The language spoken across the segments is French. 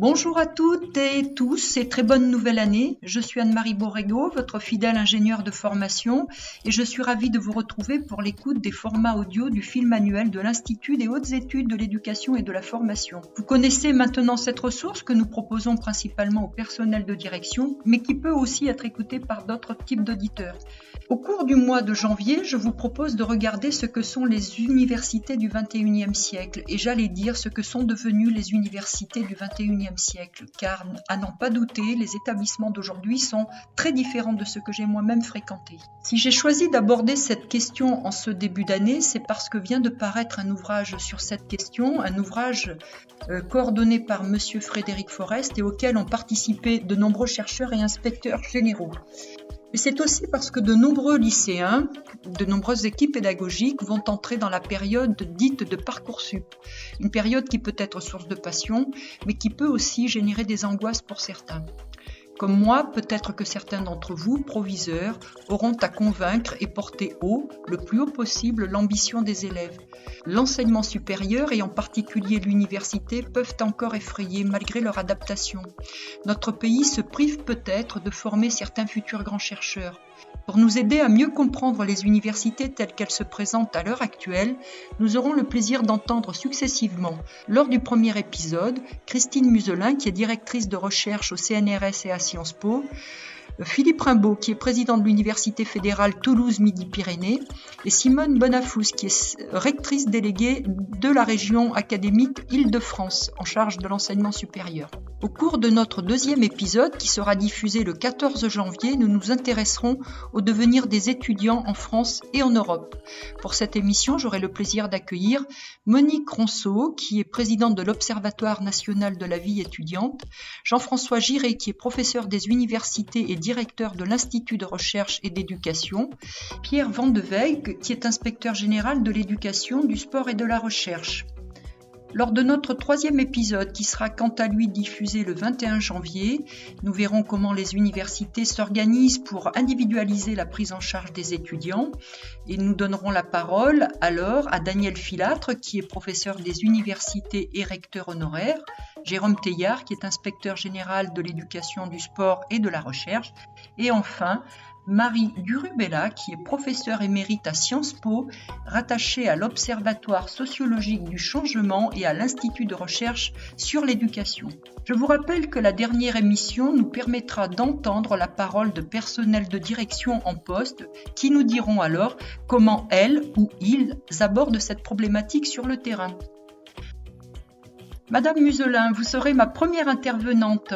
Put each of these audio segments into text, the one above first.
Bonjour à toutes et tous et très bonne nouvelle année. Je suis Anne-Marie Borrego, votre fidèle ingénieure de formation et je suis ravie de vous retrouver pour l'écoute des formats audio du film annuel de l'Institut des hautes études de l'éducation et de la formation. Vous connaissez maintenant cette ressource que nous proposons principalement au personnel de direction mais qui peut aussi être écoutée par d'autres types d'auditeurs. Au cours du mois de janvier, je vous propose de regarder ce que sont les universités du 21e siècle et j'allais dire ce que sont devenues les universités du 21e siècle, car à n'en pas douter, les établissements d'aujourd'hui sont très différents de ceux que j'ai moi-même fréquentés. Si j'ai choisi d'aborder cette question en ce début d'année, c'est parce que vient de paraître un ouvrage sur cette question, un ouvrage euh, coordonné par monsieur Frédéric Forest et auquel ont participé de nombreux chercheurs et inspecteurs généraux. Mais c'est aussi parce que de nombreux lycéens, de nombreuses équipes pédagogiques vont entrer dans la période dite de Parcoursup. Une période qui peut être source de passion, mais qui peut aussi générer des angoisses pour certains. Comme moi, peut-être que certains d'entre vous, proviseurs, auront à convaincre et porter haut, le plus haut possible, l'ambition des élèves. L'enseignement supérieur et en particulier l'université peuvent encore effrayer malgré leur adaptation. Notre pays se prive peut-être de former certains futurs grands chercheurs. Pour nous aider à mieux comprendre les universités telles qu'elles se présentent à l'heure actuelle, nous aurons le plaisir d'entendre successivement, lors du premier épisode, Christine Muselin, qui est directrice de recherche au CNRS et à Sciences Po, Philippe Rimbaud, qui est président de l'Université fédérale Toulouse-Midi-Pyrénées, et Simone Bonafous, qui est rectrice déléguée de la région académique Île-de-France, en charge de l'enseignement supérieur. Au cours de notre deuxième épisode, qui sera diffusé le 14 janvier, nous nous intéresserons au devenir des étudiants en France et en Europe. Pour cette émission, j'aurai le plaisir d'accueillir Monique Ronceau, qui est présidente de l'Observatoire national de la vie étudiante, Jean-François Giré, qui est professeur des universités et directeur de l'Institut de recherche et d'éducation, Pierre Van de Weyck, qui est inspecteur général de l'éducation, du sport et de la recherche. Lors de notre troisième épisode, qui sera quant à lui diffusé le 21 janvier, nous verrons comment les universités s'organisent pour individualiser la prise en charge des étudiants. Et nous donnerons la parole alors à Daniel Filatre, qui est professeur des universités et recteur honoraire, Jérôme Teillard, qui est inspecteur général de l'éducation, du sport et de la recherche, et enfin Marie Durubella, qui est professeure émérite à Sciences Po, rattachée à l'Observatoire sociologique du changement et à l'Institut de recherche sur l'éducation. Je vous rappelle que la dernière émission nous permettra d'entendre la parole de personnels de direction en poste qui nous diront alors comment elles ou ils abordent cette problématique sur le terrain. Madame Muselin, vous serez ma première intervenante.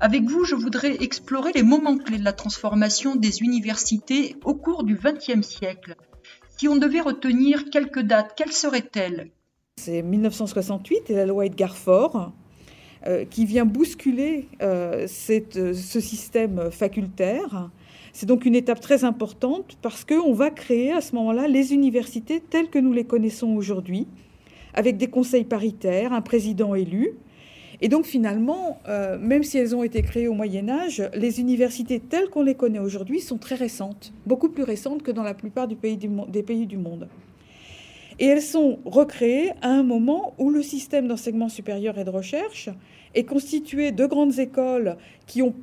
Avec vous, je voudrais explorer les moments clés de la transformation des universités au cours du XXe siècle. Si on devait retenir quelques dates, quelles seraient-elles? C'est 1968 et la loi Edgar Faure euh, qui vient bousculer euh, cette, ce système facultaire. C'est donc une étape très importante parce qu'on va créer à ce moment-là les universités telles que nous les connaissons aujourd'hui, avec des conseils paritaires, un président élu. Et donc finalement, euh, même si elles ont été créées au Moyen Âge, les universités telles qu'on les connaît aujourd'hui sont très récentes, beaucoup plus récentes que dans la plupart des pays du monde. Et elles sont recréées à un moment où le système d'enseignement supérieur et de recherche est constitué de grandes écoles qui ont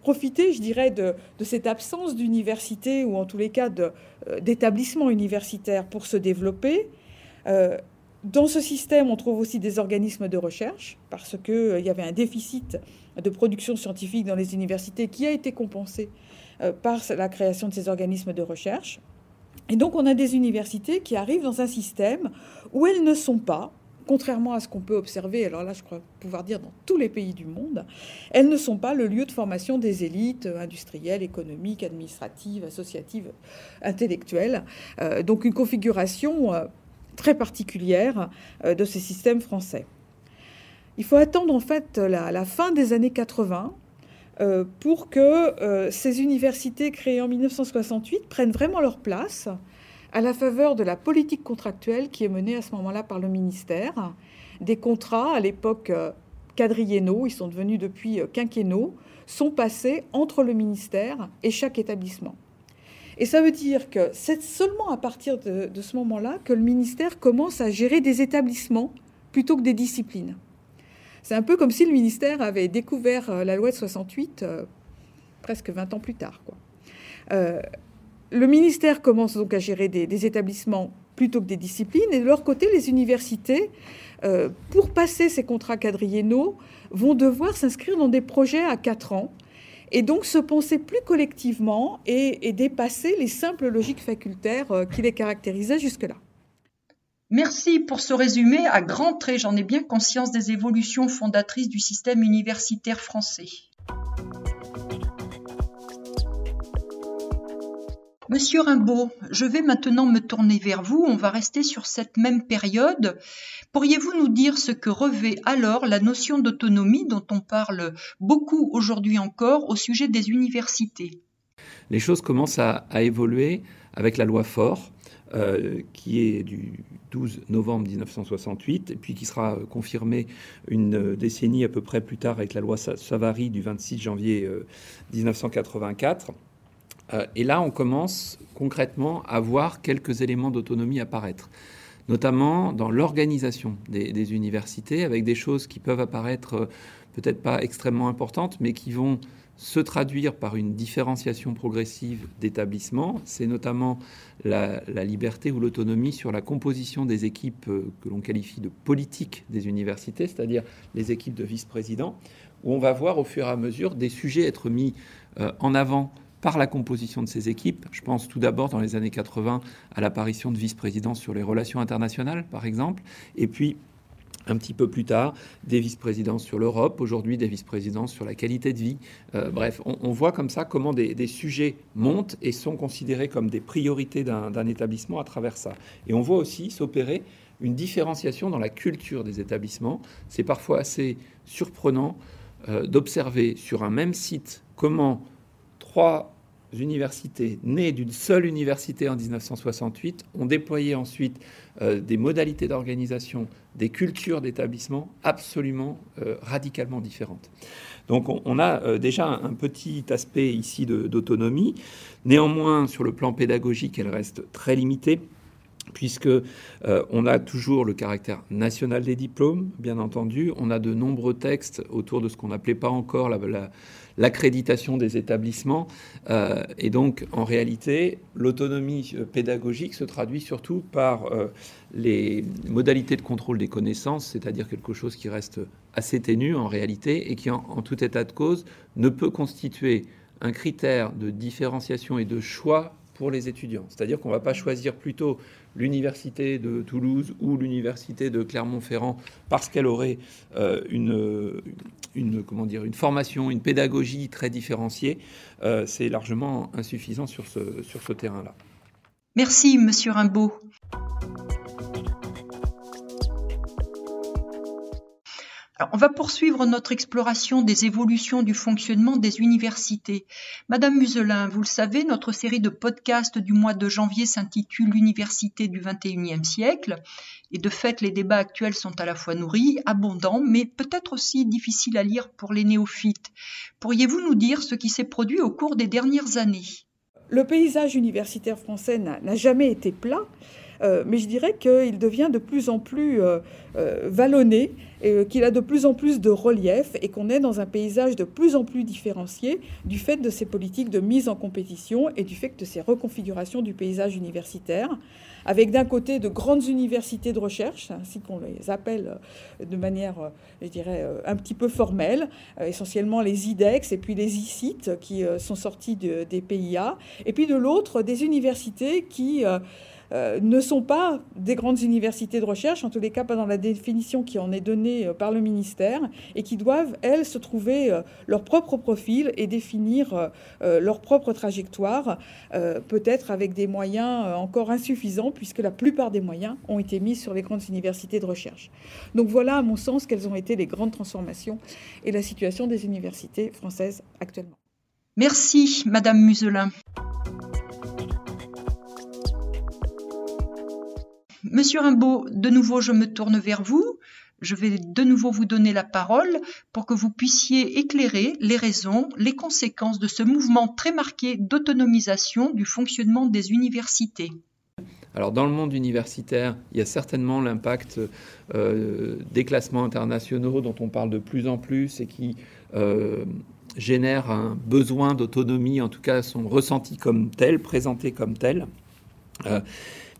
profité, je dirais, de, cette absence d'université ou en tous les cas euh, d'établissements universitaires pour se développer. Euh, dans ce système, on trouve aussi des organismes de recherche, parce qu'il euh, y avait un déficit de production scientifique dans les universités qui a été compensé euh, par la création de ces organismes de recherche. Et donc on a des universités qui arrivent dans un système où elles ne sont pas, contrairement à ce qu'on peut observer, alors là je crois pouvoir dire dans tous les pays du monde, elles ne sont pas le lieu de formation des élites industrielles, économiques, administratives, associatives, intellectuelles. Euh, donc une configuration très particulière euh, de ces systèmes français. Il faut attendre en fait la, fin des années 80 euh, pour que euh, ces universités créées en 1968 prennent vraiment leur place à la faveur de la politique contractuelle qui est menée à ce moment-là par le ministère. Des contrats, à l'époque quadriennaux, ils sont devenus depuis quinquennaux, sont passés entre le ministère et chaque établissement. Et ça veut dire que c'est seulement à partir de, ce moment-là que le ministère commence à gérer des établissements plutôt que des disciplines. C'est un peu comme si le ministère avait découvert euh, la loi de 68 euh, presque 20 ans plus tard. Euh, le ministère commence donc à gérer des, établissements plutôt que des disciplines, et de leur côté, les universités, pour passer ces contrats quadriennaux, vont devoir s'inscrire dans des projets à 4 ans, et donc se penser plus collectivement et, dépasser les simples logiques facultaires euh, qui les caractérisaient jusque-là. Merci pour ce résumé à grands traits. J'en ai bien conscience des évolutions fondatrices du système universitaire français. Monsieur Rimbaud, je vais maintenant me tourner vers vous. On va rester sur cette même période. Pourriez-vous nous dire ce que revêt alors la notion d'autonomie dont on parle beaucoup aujourd'hui encore au sujet des universités? Les choses commencent à, évoluer avec la loi Fort, euh, qui est du 12 novembre 1968, et puis qui sera confirmée une décennie à peu près plus tard avec la loi Savary du 26 janvier 1984. Euh, et là, on commence concrètement à voir quelques éléments d'autonomie apparaître, notamment dans l'organisation des, universités, avec des choses qui peuvent apparaître euh, peut-être pas extrêmement importantes, mais qui vont se traduire par une différenciation progressive d'établissements. C'est notamment la, liberté ou l'autonomie sur la composition des équipes euh, que l'on qualifie de politiques des universités, c'est-à-dire les équipes de vice-présidents, où on va voir au fur et à mesure des sujets être mis en avant par la composition de ces équipes. Je pense tout d'abord dans les années 80 à l'apparition de vice-présidents sur les relations internationales, par exemple, et puis un petit peu plus tard, des vice-présidents sur l'Europe, aujourd'hui des vice-présidents sur la qualité de vie. Euh, bref, on, voit comme ça comment des, sujets montent et sont considérés comme des priorités d'un établissement à travers ça. Et on voit aussi s'opérer une différenciation dans la culture des établissements. C'est parfois assez surprenant euh, d'observer sur un même site comment trois universités nées d'une seule université en 1968 ont déployé ensuite euh, des modalités d'organisation, des cultures d'établissement absolument euh, radicalement différentes. Donc on, a euh, déjà un petit aspect ici d'autonomie. Néanmoins, sur le plan pédagogique, elle reste très limitée puisque on a toujours le caractère national des diplômes, bien entendu. On a de nombreux textes autour de ce qu'on n'appelait pas encore la, la l'accréditation des établissements. Euh, et donc, en réalité, l'autonomie euh, pédagogique se traduit surtout par euh, les modalités de contrôle des connaissances, c'est-à-dire quelque chose qui reste assez ténu en réalité et qui, en tout état de cause, ne peut constituer un critère de différenciation et de choix pour les étudiants. C'est-à-dire qu'on ne va pas choisir plutôt l'université de Toulouse ou l'université de Clermont-Ferrand parce qu'elle aurait euh, une, une, comment dire, une formation, une pédagogie très différenciée. Euh, c'est largement insuffisant sur ce, sur ce terrain-là. Merci, Monsieur Rimbaud. On va poursuivre notre exploration des évolutions du fonctionnement des universités. Madame Muselin, vous le savez, notre série de podcasts du mois de janvier s'intitule L'université du XXIe siècle. Et de fait, les débats actuels sont à la fois nourris, abondants, mais peut-être aussi difficiles à lire pour les néophytes. Pourriez-vous nous dire ce qui s'est produit au cours des dernières années? Le paysage universitaire français n'a jamais été plat. Euh, mais je dirais qu'il devient de plus en plus euh, euh, vallonné, qu'il a de plus en plus de relief et qu'on est dans un paysage de plus en plus différencié du fait de ces politiques de mise en compétition et du fait de ces reconfigurations du paysage universitaire, avec d'un côté de grandes universités de recherche, ainsi qu'on les appelle de manière, je dirais, un petit peu formelle, essentiellement les IDEX et puis les ICIT qui sont sortis des PIA, et puis de l'autre des universités qui ne sont pas des grandes universités de recherche, en tous les cas pas dans la définition qui en est donnée euh, par le ministère, et qui doivent, elles, se trouver euh, leur propre profil et définir leur propre trajectoire, peut-être avec des moyens encore insuffisants, puisque la plupart des moyens ont été mis sur les grandes universités de recherche. Donc voilà, à mon sens, quelles ont été les grandes transformations et la situation des universités françaises actuellement. Merci, Madame Muselin. Monsieur Rimbaud, de nouveau, je me tourne vers vous. je vais de nouveau vous donner la parole pour que vous puissiez éclairer les raisons, les conséquences de ce mouvement très marqué d'autonomisation du fonctionnement des universités. Alors dans le monde universitaire, il y a certainement l'impact euh, des classements internationaux dont on parle de plus en plus et qui euh, génèrent un besoin d'autonomie, en tout cas sont ressentis comme tels, présentés comme tels. Euh,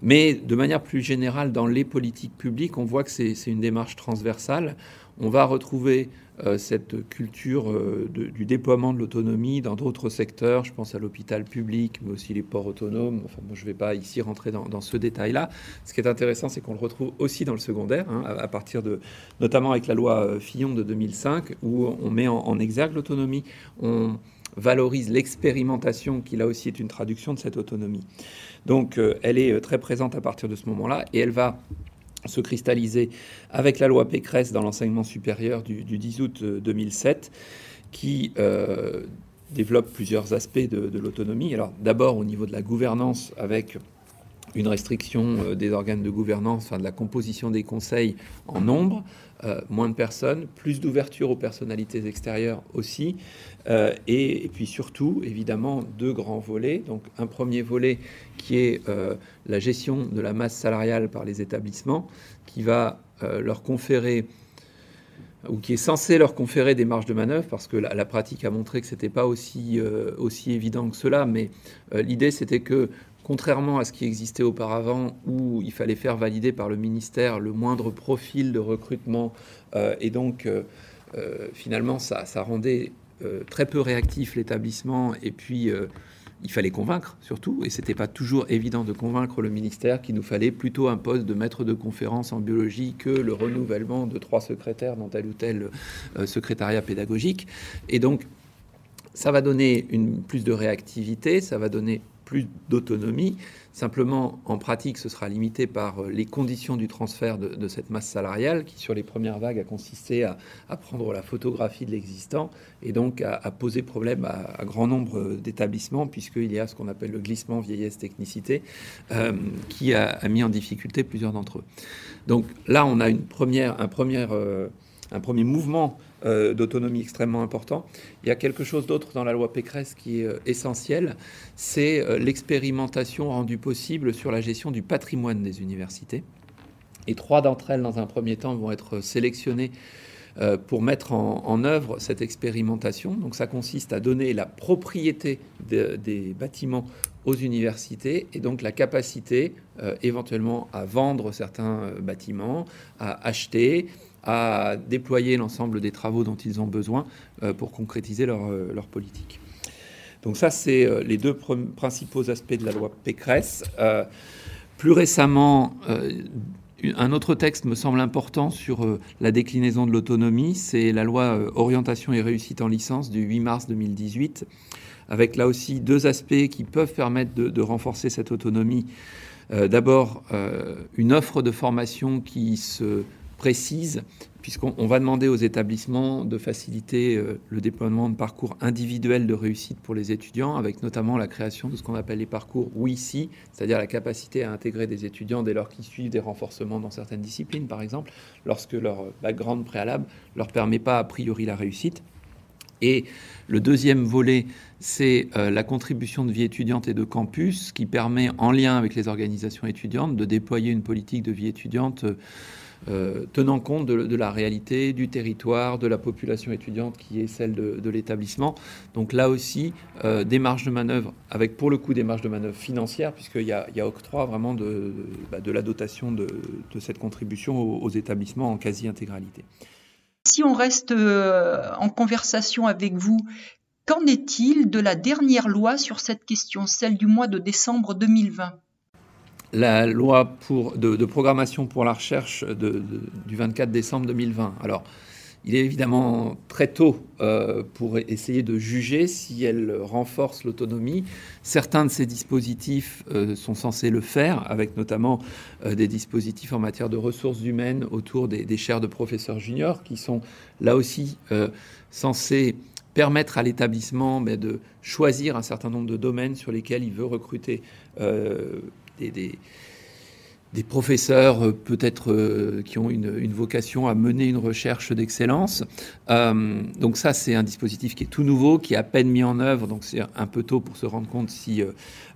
mais de manière plus générale, dans les politiques publiques, on voit que c'est une démarche transversale. On va retrouver euh, cette culture euh, du déploiement de l'autonomie dans d'autres secteurs. Je pense à l'hôpital public, mais aussi les ports autonomes. Enfin, moi, je ne vais pas ici rentrer dans, ce détail-là. Ce qui est intéressant, c'est qu'on le retrouve aussi dans le secondaire, hein, à, partir de, notamment avec la loi euh, Fillon de 2005, où on met en, exergue l'autonomie. On valorise l'expérimentation, qui là aussi est une traduction de cette autonomie. Donc, elle est très présente à partir de ce moment-là, et elle va se cristalliser avec la loi Pécresse dans l'enseignement supérieur du, 10 août 2007, euh, qui euh, développe plusieurs aspects de, l'autonomie. Alors d'abord au niveau de la gouvernance avec une restriction euh, des organes de gouvernance, enfin de la composition des conseils en nombre, moins de personnes, plus d'ouverture aux personnalités extérieures aussi, et, puis surtout, évidemment, deux grands volets. Donc un premier volet qui est la gestion de la masse salariale par les établissements, qui va euh, leur conférer ou qui est censé leur conférer des marges de manœuvre, parce que la, pratique a montré que ce n'était pas aussi, euh, aussi évident que cela, mais euh, l'idée c'était que, contrairement à ce qui existait auparavant, où il fallait faire valider par le ministère le moindre profil de recrutement, et donc finalement ça, rendait très peu réactif l'établissement, et puis il fallait convaincre surtout, et c'était pas toujours évident de convaincre le ministère qu'il nous fallait plutôt un poste de maître de conférence en biologie que le renouvellement de trois secrétaires dans tel ou tel euh, secrétariat pédagogique. Et donc, ça va donner plus de réactivité, ça va donner plus d'autonomie. Simplement, en pratique, ce sera limité par euh, les conditions du transfert de, cette masse salariale qui, sur les premières vagues, a consisté à, prendre la photographie de l'existant et donc à, poser problème à, grand nombre d'établissements, puisqu'il y a ce qu'on appelle le glissement vieillesse-technicité euh, qui a, mis en difficulté plusieurs d'entre eux. Donc là, on a une première, un, premier, euh, un premier mouvement euh, d'autonomie extrêmement important. Il y a quelque chose d'autre dans la loi Pécresse qui est euh, essentiel, c'est euh, l'expérimentation rendue possible sur la gestion du patrimoine des universités. Et trois d'entre elles, dans un premier temps, vont être sélectionnées pour mettre en, œuvre cette expérimentation. Donc ça consiste à donner la propriété des bâtiments aux universités et donc la capacité éventuellement à vendre certains bâtiments, à acheter, à déployer l'ensemble des travaux dont ils ont besoin euh, pour concrétiser leur, euh, leur politique. Donc ça, c'est euh, les deux principaux aspects de la loi Pécresse. plus récemment, un autre texte me semble important sur la déclinaison de l'autonomie, c'est la loi Orientation et réussite en licence du 8 mars 2018, avec là aussi deux aspects qui peuvent permettre de, de renforcer cette autonomie. D'abord, une offre de formation qui se précise, puisqu'on va demander aux établissements de faciliter euh, le déploiement de parcours individuels de réussite pour les étudiants, avec notamment la création de ce qu'on appelle les parcours oui-si, c'est-à-dire la capacité à intégrer des étudiants dès lors qu'ils suivent des renforcements dans certaines disciplines, par exemple, lorsque leur background préalable ne leur permet pas a priori la réussite. Et le deuxième volet, c'est euh, la contribution de vie étudiante et de campus, qui permet, en lien avec les organisations étudiantes, de déployer une politique de vie étudiante euh, euh, tenant compte de, la réalité du territoire, de la population étudiante qui est celle de, l'établissement. Donc là aussi, euh, des marges de manœuvre, avec pour le coup des marges de manœuvre financières, puisqu'il y, a, octroi vraiment de, bah, la dotation de, cette contribution aux, établissements en quasi-intégralité. Si on reste euh, en conversation avec vous, qu'en est-il de la dernière loi sur cette question, celle du mois de décembre 2020 la loi de, programmation pour la recherche du 24 décembre 2020. Alors, il est évidemment très tôt euh, pour essayer de juger si elle renforce l'autonomie. Certains de ces dispositifs euh, sont censés le faire, avec notamment euh, des dispositifs en matière de ressources humaines autour des, des chaires de professeurs juniors, qui sont là aussi censés permettre à l'établissement ben, de choisir un certain nombre de domaines sur lesquels il veut recruter des, des professeurs euh, peut-être euh, qui ont une, vocation à mener une recherche d'excellence. Euh, donc ça, c'est un dispositif qui est tout nouveau, qui est à peine mis en œuvre, donc c'est un peu tôt pour se rendre compte si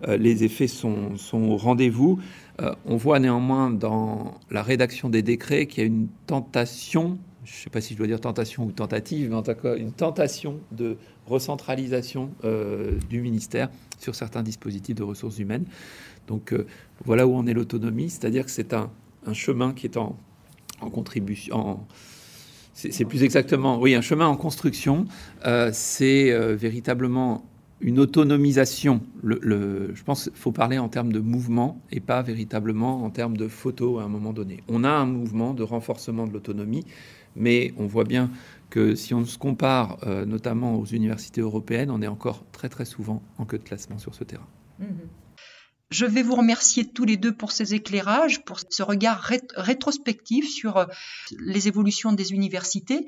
les effets sont, sont au rendez-vous. on voit néanmoins dans la rédaction des décrets qu'il y a une tentation, je ne sais pas si je dois dire tentation ou tentative, mais en tout cas une tentation de recentralisation du ministère sur certains dispositifs de ressources humaines. Donc euh, voilà où en est l'autonomie, c'est-à-dire que c'est un, chemin qui est en, contribution. c'est plus exactement, oui, un chemin en construction. Euh, c'est euh, véritablement une autonomisation. Je pense qu'il faut parler en termes de mouvement et pas véritablement en termes de photo à un moment donné. On a un mouvement de renforcement de l'autonomie, mais on voit bien que si on se compare notamment aux universités européennes, on est encore très très souvent en queue de classement sur ce terrain. Mmh je vais vous remercier tous les deux pour ces éclairages, pour ce regard rétrospectif sur euh, les évolutions des universités.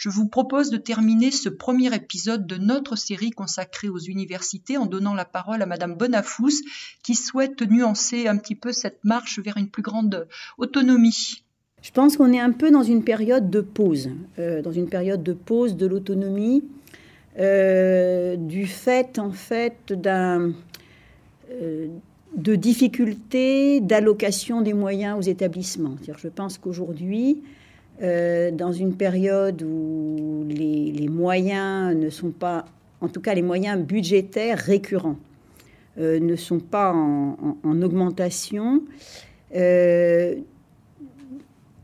Je vous propose de terminer ce premier épisode de notre série consacrée aux universités en donnant la parole à Madame Bonafous qui souhaite nuancer un petit peu cette marche vers une plus grande autonomie. Je pense qu'on est un peu dans une période de pause, euh, dans une période de pause de l'autonomie euh, du fait en fait d'un euh, de difficultés d'allocation des moyens aux établissements. Je pense qu'aujourd'hui, euh, dans une période où les, moyens ne sont pas, en tout cas les moyens budgétaires récurrents, ne sont pas en, en augmentation,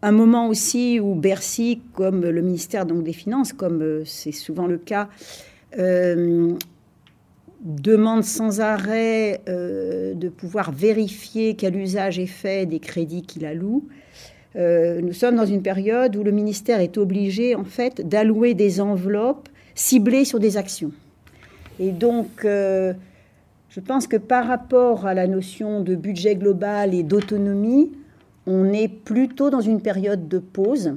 un moment aussi où Bercy, comme le ministère donc des Finances, comme euh, c'est souvent le cas, euh, demande sans arrêt euh, de pouvoir vérifier quel usage est fait des crédits qu'il alloue. Nous sommes dans une période où le ministère est obligé en fait d'allouer des enveloppes ciblées sur des actions. Et donc, je pense que par rapport à la notion de budget global et d'autonomie, on est plutôt dans une période de pause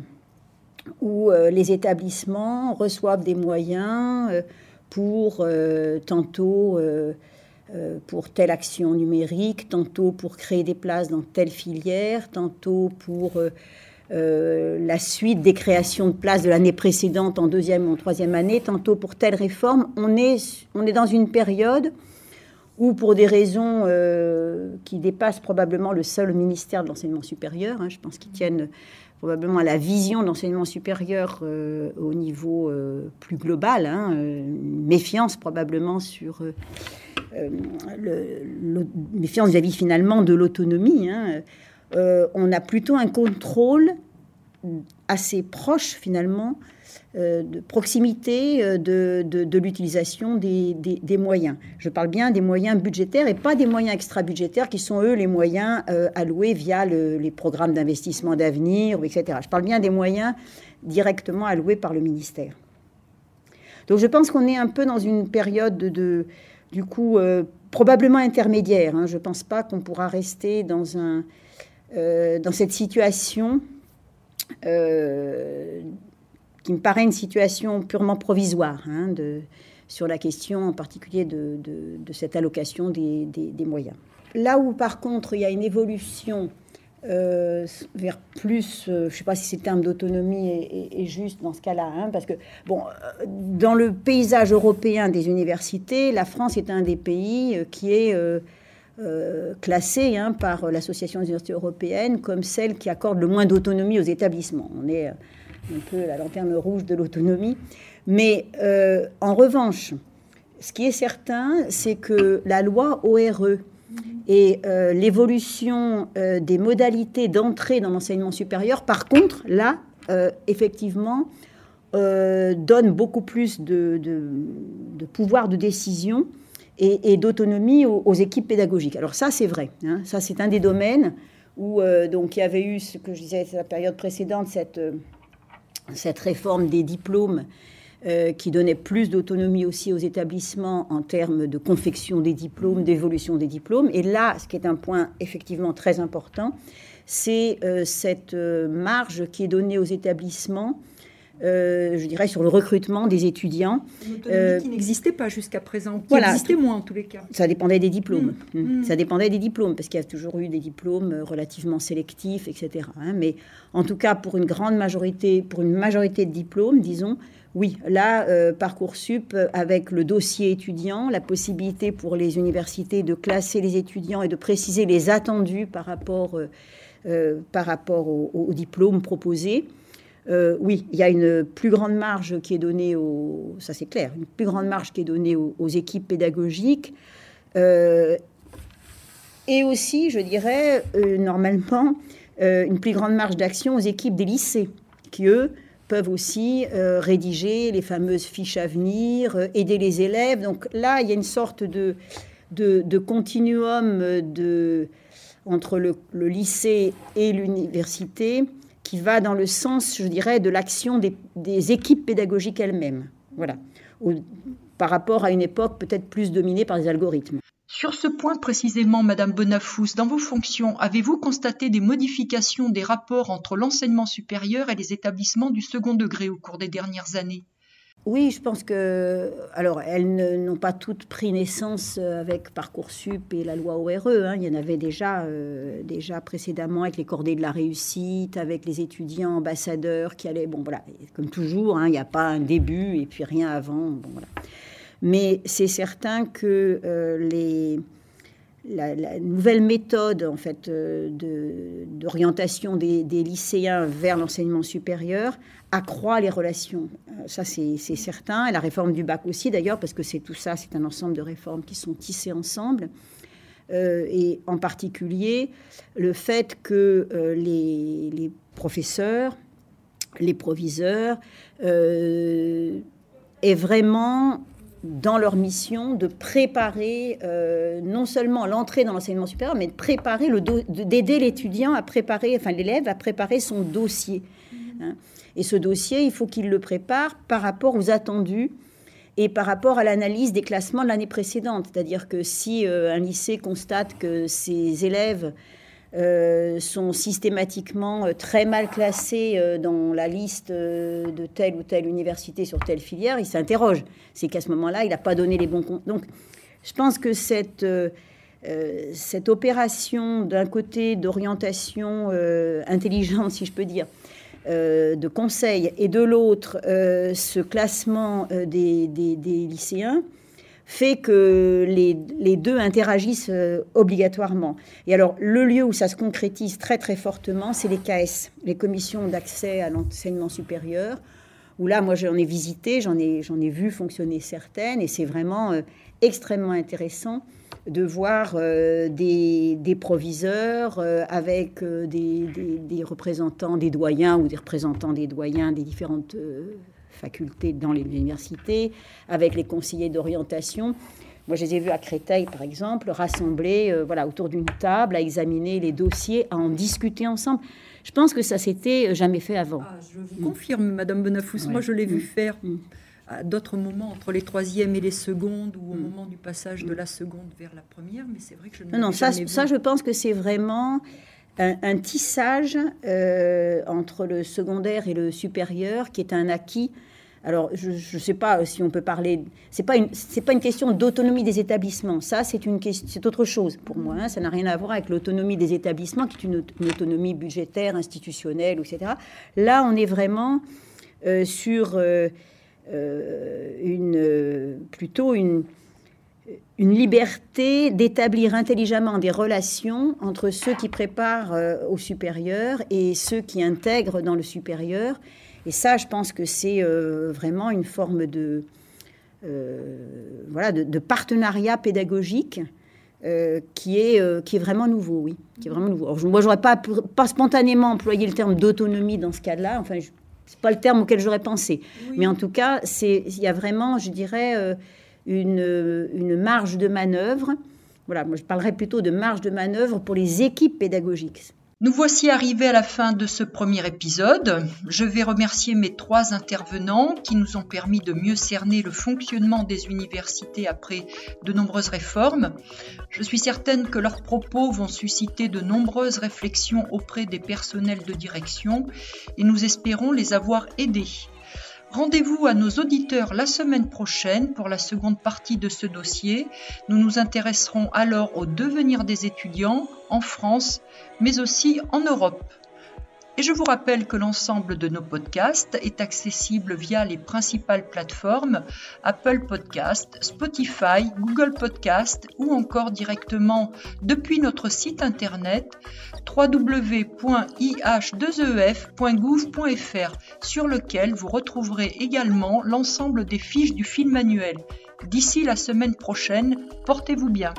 où euh, les établissements reçoivent des moyens euh, pour euh, tantôt pour telle action numérique, tantôt pour créer des places dans telle filière, tantôt pour la suite des créations de places de l'année précédente en deuxième ou en troisième année, tantôt pour telle réforme. On est, on est dans une période ou pour des raisons euh, qui dépassent probablement le seul ministère de l'enseignement supérieur. Hein, je pense qu'ils tiennent probablement à la vision de l'enseignement supérieur euh, au niveau euh, plus global, hein, méfiance probablement sur le, méfiance vis-à-vis finalement de l'autonomie. Hein. on a plutôt un contrôle assez proche finalement euh, de proximité euh, de, l'utilisation des, moyens. Je parle bien des moyens budgétaires et pas des moyens extra-budgétaires qui sont, eux, les moyens euh, alloués via les programmes d'investissement d'avenir, etc. Je parle bien des moyens directement alloués par le ministère. Donc je pense qu'on est un peu dans une période de, du coup, probablement intermédiaire. Hein. Je ne pense pas qu'on pourra rester dans, un, dans cette situation qui me paraît une situation purement provisoire hein, sur la question en particulier de, de, cette allocation des, des, moyens. Là où par contre il y a une évolution euh, vers plus, euh, je ne sais pas si c'est le terme d'autonomie est, juste dans ce cas-là, hein, parce que bon, euh, dans le paysage européen des universités, la France est un des pays qui est classé hein, par l'Association des universités européennes comme celle qui accorde le moins d'autonomie aux établissements. On est un peu la lanterne rouge de l'autonomie. Mais en revanche, ce qui est certain, c'est que la loi ORE et euh, l'évolution euh, des modalités d'entrée dans l'enseignement supérieur, par contre, là, effectivement, donne beaucoup plus de, pouvoir de décision et, d'autonomie aux, équipes pédagogiques. Alors ça, c'est vrai. Hein. ça, c'est un des domaines où donc il y avait eu ce que je disais la période précédente, cette réforme des diplômes euh, qui donnait plus d'autonomie aussi aux établissements en termes de confection des diplômes, d'évolution des diplômes. Et là, ce qui est un point effectivement très important, c'est euh, cette euh, marge qui est donnée aux établissements euh, je dirais, sur le recrutement des étudiants. Euh, qui n'existait pas jusqu'à présent, qui voilà, existait moins en tous les cas. Ça dépendait des diplômes. Mmh, mmh. Ça dépendait des diplômes, parce qu'il y a toujours eu des diplômes relativement sélectifs, etc. Hein. mais en tout cas, pour une grande majorité, pour une majorité de diplômes, disons, oui, là, euh, Parcoursup, avec le dossier étudiant, la possibilité pour les universités de classer les étudiants et de préciser les attendus par rapport, par rapport aux diplômes proposés, euh, oui, il y a une plus grande marge qui est donnée aux, ça c'est clair, une plus grande marge qui est donnée aux, équipes pédagogiques. Euh, et aussi, je dirais, euh, normalement, une plus grande marge d'action aux équipes des lycées, qui, eux, peuvent aussi rédiger les fameuses fiches à venir, aider les élèves. Donc là, il y a une sorte de, continuum entre le lycée et l'université qui va dans le sens, je dirais, de l'action des, équipes pédagogiques elles-mêmes. Voilà. par rapport à une époque peut-être plus dominée par les algorithmes. Sur ce point précisément, Madame Bonafous, dans vos fonctions, avez-vous constaté des modifications des rapports entre l'enseignement supérieur et les établissements du second degré au cours des dernières années? Oui, je pense que. Alors, elles n'ont pas toutes pris naissance euh, avec Parcoursup et la loi ORE. Hein. Il y en avait déjà, euh, déjà précédemment avec les cordées de la réussite, avec les étudiants ambassadeurs qui allaient. Bon, voilà, comme toujours, hein, il n'y a pas un début et puis rien avant. Bon, voilà. Mais c'est certain que euh, les la, nouvelle méthode en fait euh, d'orientation des, lycéens vers l'enseignement supérieur accroît les relations. Euh, ça, c'est certain. Et la réforme du bac aussi, d'ailleurs, parce que c'est tout ça, c'est un ensemble de réformes qui sont tissées ensemble. Euh, et en particulier, le fait que les, les, professeurs, les proviseurs aient vraiment dans leur mission de préparer euh, non seulement l'entrée dans l'enseignement supérieur, mais de préparer le d'aider l'étudiant à préparer, enfin l'élève à préparer son dossier. Hein. Et ce dossier, il faut qu'il le prépare par rapport aux attendus et par rapport à l'analyse des classements de l'année précédente. C'est-à-dire que si euh, un lycée constate que ses élèves euh, sont systématiquement euh, très mal classés euh, dans la liste de telle ou telle université sur telle filière, il s'interroge. C'est qu'à ce moment-là, il n'a pas donné les bons comptes. Donc, je pense que cette, cette opération, d'un côté, d'orientation intelligente, si je peux dire, de conseil, et de l'autre, ce classement des, des, des lycéens, fait que les, deux interagissent euh, obligatoirement. Et alors, le lieu où ça se concrétise très très fortement, c'est les KS, les commissions d'accès à l'enseignement supérieur, où là, moi, j'en ai visité, j'en ai, j'en ai vu fonctionner certaines, et c'est vraiment euh, extrêmement intéressant de voir euh, des, proviseurs avec des, des, représentants des doyens ou des représentants des doyens des différentes facultés dans les universités, avec les conseillers d'orientation. Moi, je les ai vus à Créteil, par exemple, rassemblés euh, voilà, autour d'une table, à examiner les dossiers, à en discuter ensemble. Je pense que ça s'était jamais fait avant. Ah, je vous confirme, Madame Bonafous. Moi, je l'ai vu mm. faire mm. à d'autres moments, entre les troisièmes et les secondes, ou au mm. moment du passage de la seconde vers la première, mais c'est vrai que je ne Non, non, ça, ça, je pense que c'est vraiment un, tissage euh, entre le secondaire et le supérieur qui est un acquis alors, je ne sais pas si on peut parler. C'est pas une, c'est pas une question d'autonomie des établissements. Ça, c'est une c'est autre chose pour moi. Hein. Ça n'a rien à voir avec l'autonomie des établissements, qui est une, autonomie budgétaire, institutionnelle, etc. Là, on est vraiment euh, sur euh, euh, une, plutôt une, une liberté d'établir intelligemment des relations entre ceux qui préparent au supérieur et ceux qui intègrent dans le supérieur et ça, je pense que c'est euh, vraiment une forme de, euh, voilà, de, partenariat pédagogique euh, qui, est, qui est vraiment nouveau, oui. Qui est vraiment nouveau. Alors, moi, j'aurais pas, pas spontanément employé le terme d'autonomie dans ce cas-là. Enfin, c'est pas le terme auquel j'aurais pensé. Mais en tout cas, il y a vraiment, je dirais, une, une marge de manœuvre. Voilà, moi, je parlerais plutôt de marge de manœuvre pour les équipes pédagogiques. Nous voici arrivés à la fin de ce premier épisode. Je vais remercier mes trois intervenants qui nous ont permis de mieux cerner le fonctionnement des universités après de nombreuses réformes. Je suis certaine que leurs propos vont susciter de nombreuses réflexions auprès des personnels de direction et nous espérons les avoir aidés. Rendez-vous à nos auditeurs la semaine prochaine pour la seconde partie de ce dossier. Nous nous intéresserons alors au devenir des étudiants en France, mais aussi en Europe. Et je vous rappelle que l'ensemble de nos podcasts est accessible via les principales plateformes Apple Podcast, Spotify, Google Podcast ou encore directement depuis notre site internet www.ih2ef.gouv.fr sur lequel vous retrouverez également l'ensemble des fiches du film manuel. D'ici la semaine prochaine, portez-vous bien.